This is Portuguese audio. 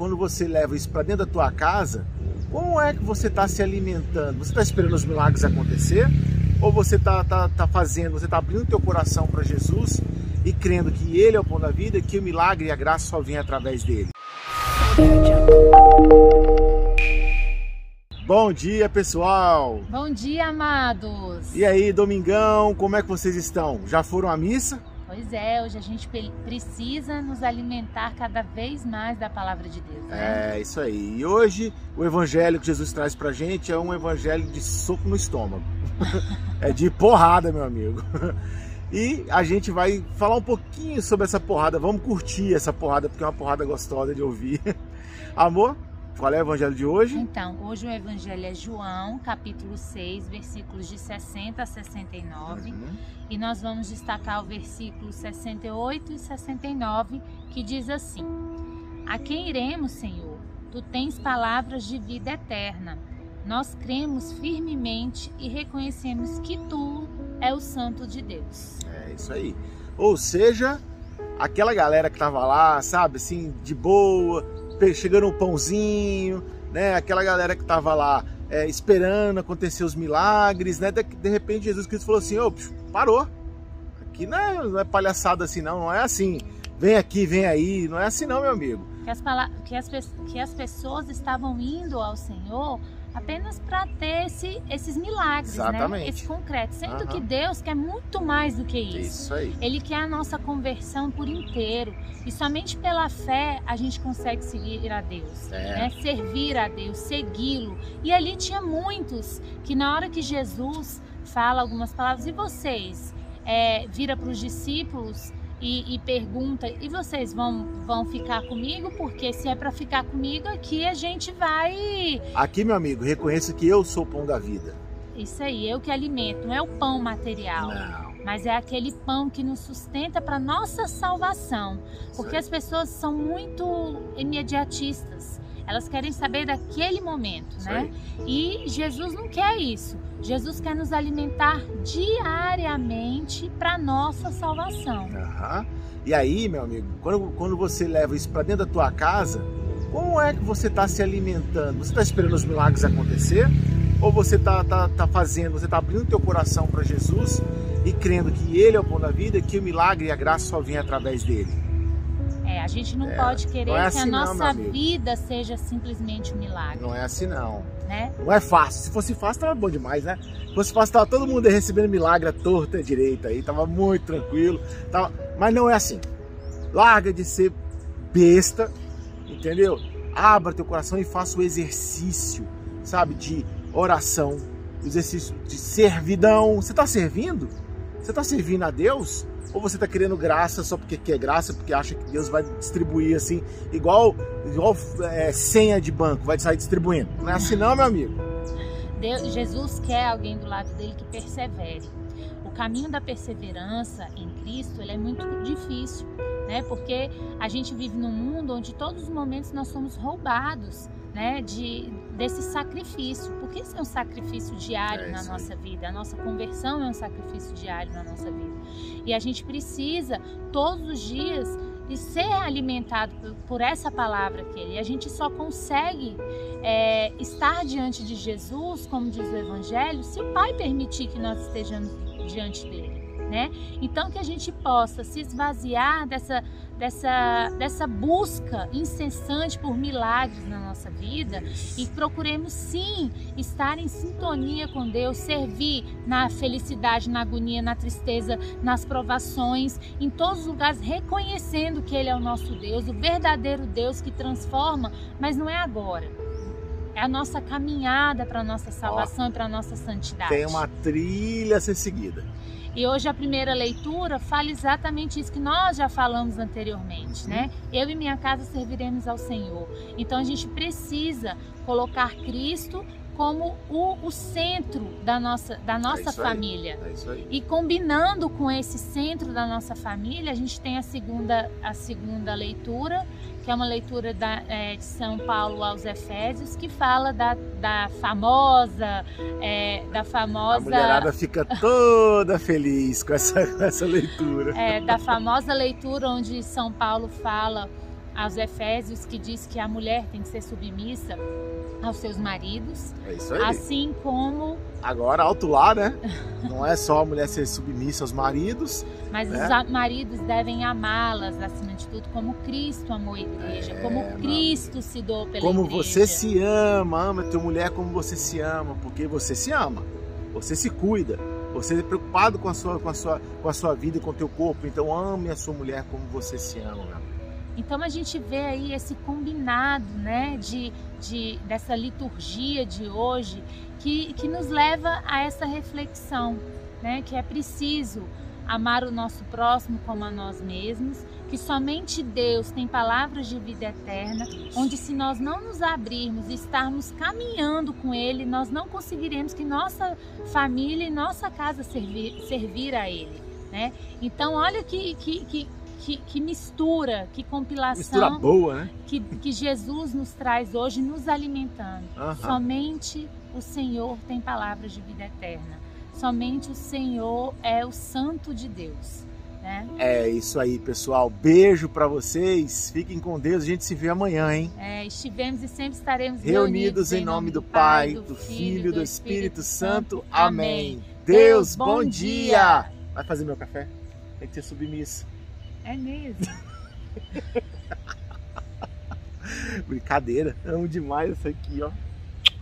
quando você leva isso para dentro da tua casa, como é que você está se alimentando? Você está esperando os milagres acontecer? Ou você está tá, tá fazendo, você está abrindo teu coração para Jesus e crendo que Ele é o pão da vida e que o milagre e a graça só vem através dele? Bom dia, pessoal! Bom dia, amados! E aí, domingão, como é que vocês estão? Já foram à missa? Pois é, hoje a gente precisa nos alimentar cada vez mais da palavra de Deus. Né? É, isso aí. E hoje o evangelho que Jesus traz pra gente é um evangelho de soco no estômago. é de porrada, meu amigo. E a gente vai falar um pouquinho sobre essa porrada. Vamos curtir essa porrada, porque é uma porrada gostosa de ouvir. Amor, qual é o evangelho de hoje? Então, hoje o evangelho é João, capítulo 6, versículos de 60 a 69. Uhum. E nós vamos destacar o versículo 68 e 69, que diz assim: A quem iremos, Senhor? Tu tens palavras de vida eterna. Nós cremos firmemente e reconhecemos que tu é o Santo de Deus. É isso aí. Ou seja, aquela galera que tava lá, sabe, assim, de boa, chegando um pãozinho, né? Aquela galera que tava lá é, esperando acontecer os milagres, né? De, de repente Jesus Cristo falou assim, ô, parou. Aqui não é, não é palhaçada assim não, não é assim. Vem aqui, vem aí, não é assim não, meu amigo. Que as, que as, que as pessoas estavam indo ao Senhor apenas para ter esse, esses milagres, né? Exatamente. né? Esse concreto. Sendo uhum. que Deus quer muito mais do que isso. Isso aí. Ele quer a nossa conversão por inteiro. E somente pela fé a gente consegue seguir a Deus, é. né? servir a Deus, segui-lo. E ali tinha muitos que na hora que Jesus fala algumas palavras, e vocês? É, vira para os discípulos e, e, pergunta: e vocês vão, vão ficar comigo? Porque se é para ficar comigo aqui, a gente vai. Aqui, meu amigo, reconheça que eu sou o pão da vida. Isso aí, eu que alimento, não é o pão material. Não. Mas é aquele pão que nos sustenta para nossa salvação. Porque as pessoas são muito imediatistas. Elas querem saber daquele momento, isso né? Aí. E Jesus não quer isso. Jesus quer nos alimentar diariamente para nossa salvação. Uhum. E aí, meu amigo, quando, quando você leva isso para dentro da tua casa, como é que você está se alimentando? Você está esperando os milagres acontecer? Ou você está tá, tá fazendo, você está abrindo teu coração para Jesus e crendo que Ele é o pão da vida e que o milagre e a graça só vem através dele? É, a gente não é, pode querer é assim que a não, nossa vida seja simplesmente um milagre. Não é assim não. Né? Não é fácil. Se fosse fácil, tava bom demais, né? Se fosse fácil, tava todo mundo recebendo milagre à torta à direita aí, tava muito tranquilo. Tava... Mas não é assim. Larga de ser besta, entendeu? Abra teu coração e faça o exercício, sabe, de oração, exercício de servidão. Você está servindo? Você está servindo a Deus? Ou você está querendo graça só porque quer graça, porque acha que Deus vai distribuir assim, igual, igual é, senha de banco, vai sair distribuindo. Não é assim não, meu amigo. Deus, Jesus quer alguém do lado dele que persevere. O caminho da perseverança em Cristo ele é muito difícil, né? Porque a gente vive num mundo onde todos os momentos nós somos roubados né, de, desse sacrifício, porque isso é um sacrifício diário é na nossa vida, a nossa conversão é um sacrifício diário na nossa vida. E a gente precisa todos os dias de ser alimentado por, essa palavra que ele. A gente só consegue é, estar diante de Jesus, como diz o Evangelho, se o Pai permitir que nós estejamos diante dele né? Então que a gente possa se esvaziar dessa dessa dessa busca incessante por milagres na nossa vida e procuremos sim estar em sintonia com Deus, servir na felicidade, na agonia, na tristeza, nas provações, em todos os lugares reconhecendo que ele é o nosso Deus, o verdadeiro Deus que transforma, mas não é agora. É a nossa caminhada para a nossa salvação Ó, e para a nossa santidade. Tem uma trilha a ser seguida. E hoje a primeira leitura fala exatamente isso que nós já falamos anteriormente, né? Eu e minha casa serviremos ao Senhor. Então a gente precisa colocar Cristo como o, o centro da nossa, da nossa é família. É e combinando com esse centro da nossa família, a gente tem a segunda, a segunda leitura, que é uma leitura da, é, de São Paulo aos Efésios, que fala da, da famosa, é, da famosa... A mulherada fica toda feliz com essa, com essa leitura. É, da famosa leitura onde São Paulo fala aos Efésios que diz que a mulher tem que ser submissa aos seus maridos. É isso aí. Assim como. Agora, alto lá, né? Não é só a mulher ser submissa aos maridos. Mas né? os maridos devem amá-las, acima de tudo, como Cristo amou a igreja, é, como Cristo mano. se doou pela como igreja. Como você se ama, ama a tua mulher como você se ama, porque você se ama, você se cuida. Você é preocupado com a sua, com a sua, com a sua vida, com o teu corpo, então ame a sua mulher como você se ama, meu então a gente vê aí esse combinado, né, de, de dessa liturgia de hoje que, que nos leva a essa reflexão, né, que é preciso amar o nosso próximo como a nós mesmos, que somente Deus tem palavras de vida eterna, onde se nós não nos abrirmos e estarmos caminhando com Ele, nós não conseguiremos que nossa família e nossa casa servir, servir a Ele. Né? Então, olha que, que, que, que, que mistura, que compilação mistura boa, né? que, que Jesus nos traz hoje, nos alimentando. Somente o Senhor tem palavras de vida eterna. Somente o Senhor é o Santo de Deus. Né? É isso aí, pessoal. Beijo para vocês. Fiquem com Deus. A gente se vê amanhã, hein? É, estivemos e sempre estaremos reunidos, reunidos em nome do Pai, do Filho e do Espírito Santo. Amém. Deus, bom dia. Vai fazer meu café? Tem que ser submissa. É mesmo. Brincadeira. Amo demais isso aqui, ó.